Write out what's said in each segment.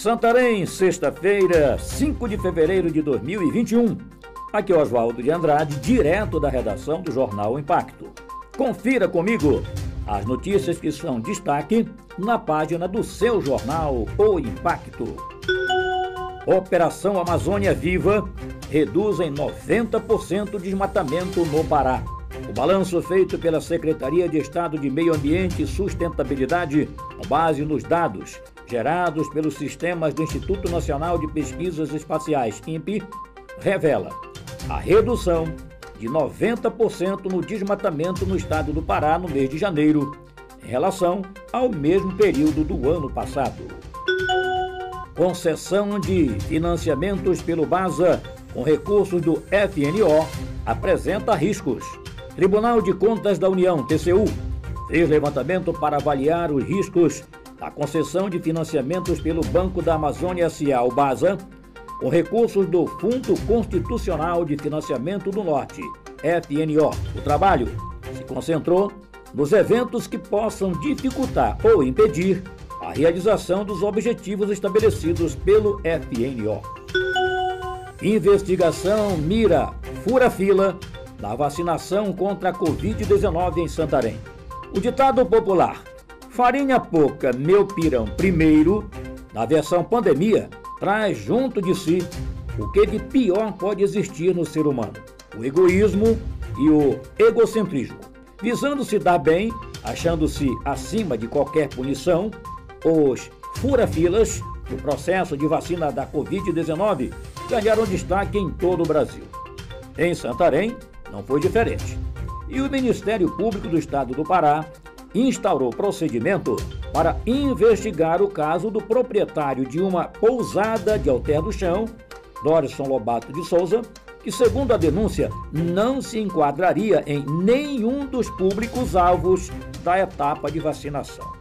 Santarém, sexta-feira, 5 de fevereiro de 2021. Aqui é Oswaldo de Andrade, direto da redação do jornal Impacto. Confira comigo as notícias que são destaque na página do seu jornal O Impacto. Operação Amazônia Viva reduz em 90% o desmatamento no Pará. O balanço feito pela Secretaria de Estado de Meio Ambiente e Sustentabilidade, com base nos dados gerados pelos sistemas do Instituto Nacional de Pesquisas Espaciais, INPE, revela a redução de 90% no desmatamento no estado do Pará no mês de janeiro, em relação ao mesmo período do ano passado. Concessão de financiamentos pelo BASA com recursos do FNO apresenta riscos. Tribunal de Contas da União, TCU, fez levantamento para avaliar os riscos da concessão de financiamentos pelo Banco da Amazônia S.A., o BASA, com recursos do Fundo Constitucional de Financiamento do Norte, FNO. O trabalho se concentrou nos eventos que possam dificultar ou impedir a realização dos objetivos estabelecidos pelo FNO. Investigação mira fura-fila na vacinação contra a Covid-19 em Santarém. O ditado popular farinha pouca, meu pirão primeiro, na versão pandemia, traz junto de si o que de pior pode existir no ser humano: o egoísmo e o egocentrismo. Visando se dar bem, achando-se acima de qualquer punição, os fura-filas do processo de vacina da Covid-19 ganharam destaque em todo o Brasil. Em Santarém, não foi diferente. E o Ministério Público do Estado do Pará instaurou procedimento para investigar o caso do proprietário de uma pousada de Alter do Chão, Dorison Lobato de Souza, que, segundo a denúncia, não se enquadraria em nenhum dos públicos alvos da etapa de vacinação.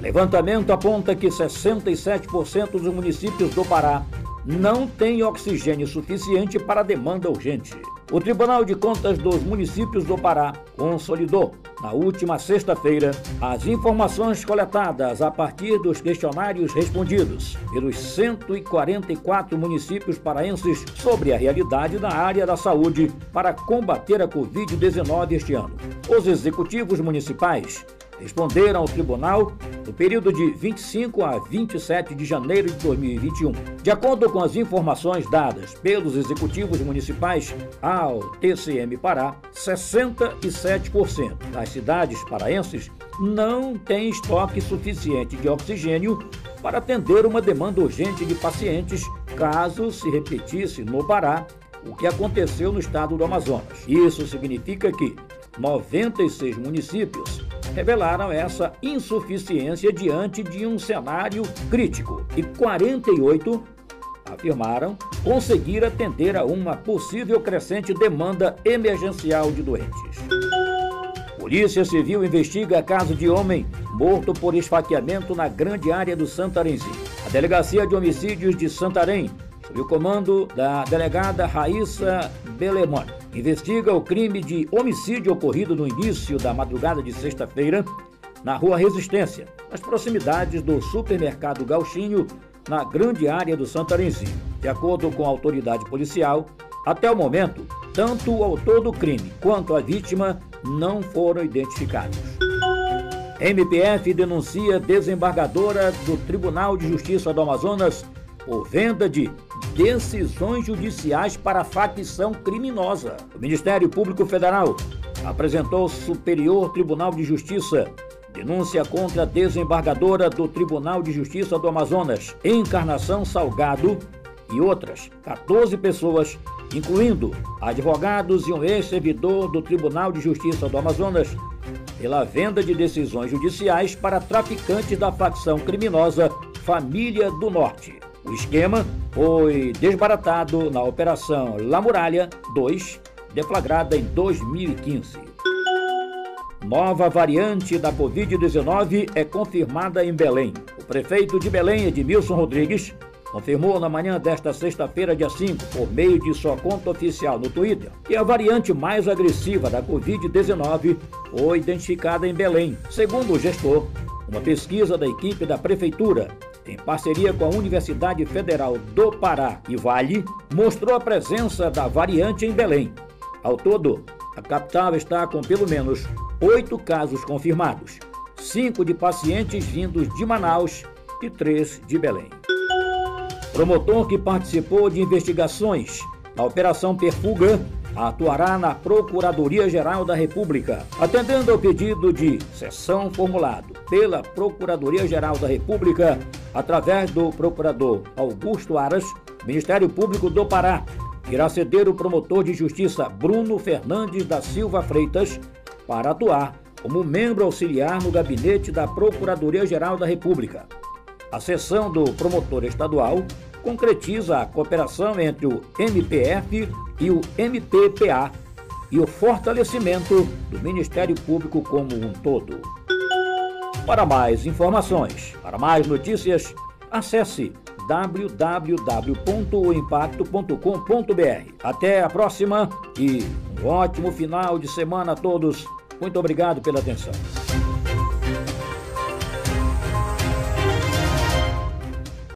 Levantamento aponta que 67% dos municípios do Pará não têm oxigênio suficiente para a demanda urgente. O Tribunal de Contas dos Municípios do Pará consolidou, na última sexta-feira, as informações coletadas a partir dos questionários respondidos pelos 144 municípios paraenses sobre a realidade na área da saúde para combater a Covid-19 este ano. Os executivos municipais responderam ao tribunal no período de 25 a 27 de janeiro de 2021. De acordo com as informações dadas pelos executivos municipais ao TCM Pará, 67% das cidades paraenses não têm estoque suficiente de oxigênio para atender uma demanda urgente de pacientes caso se repetisse no Pará o que aconteceu no estado do Amazonas. Isso significa que 96 municípios revelaram essa insuficiência diante de um cenário crítico e 48 afirmaram conseguir atender a uma possível crescente demanda emergencial de doentes. Polícia Civil investiga caso de homem morto por esfaqueamento na grande área do Santarenzinho. A Delegacia de Homicídios de Santarém, sob o comando da delegada Raíssa Belemone, investiga o crime de homicídio ocorrido no início da madrugada de sexta-feira na Rua Resistência, nas proximidades do supermercado Gauchinho, na grande área do Santarenzinho. De acordo com a autoridade policial, até o momento, tanto o autor do crime quanto a vítima não foram identificados. MPF denuncia desembargadora do Tribunal de Justiça do Amazonas por venda de decisões judiciais para facção criminosa. O Ministério Público Federal apresentou ao Superior Tribunal de Justiça denúncia contra a desembargadora do Tribunal de Justiça do Amazonas, Encarnação Salgado, e outras 14 pessoas, incluindo advogados e um ex-servidor do Tribunal de Justiça do Amazonas, pela venda de decisões judiciais para traficantes da facção criminosa Família do Norte. O esquema foi desbaratado na Operação La Muralha 2, deflagrada em 2015. Nova variante da Covid-19 é confirmada em Belém. O prefeito de Belém, Edmilson Rodrigues, confirmou na manhã desta sexta-feira, dia 5, por meio de sua conta oficial no Twitter, que a variante mais agressiva da Covid-19 foi identificada em Belém. Segundo o gestor, uma pesquisa da equipe da prefeitura em parceria com a Universidade Federal do Pará e Vale, mostrou a presença da variante em Belém. Ao todo, a capital está com pelo menos oito casos confirmados, cinco de pacientes vindos de Manaus e três de Belém. Promotor que participou de investigações na Operação Perfuga atuará na Procuradoria-Geral da República, atendendo ao pedido de sessão formulado pela Procuradoria-Geral da República através do procurador Augusto Aras, Ministério Público do Pará, irá ceder o promotor de justiça Bruno Fernandes da Silva Freitas para atuar como membro auxiliar no gabinete da Procuradoria-Geral da República. A sessão do promotor estadual concretiza a cooperação entre o MPF e o MPPA e o fortalecimento do Ministério Público como um todo. Para mais informações, para mais notícias, acesse www.impacto.com.br. Até a próxima e um ótimo final de semana a todos. Muito obrigado pela atenção.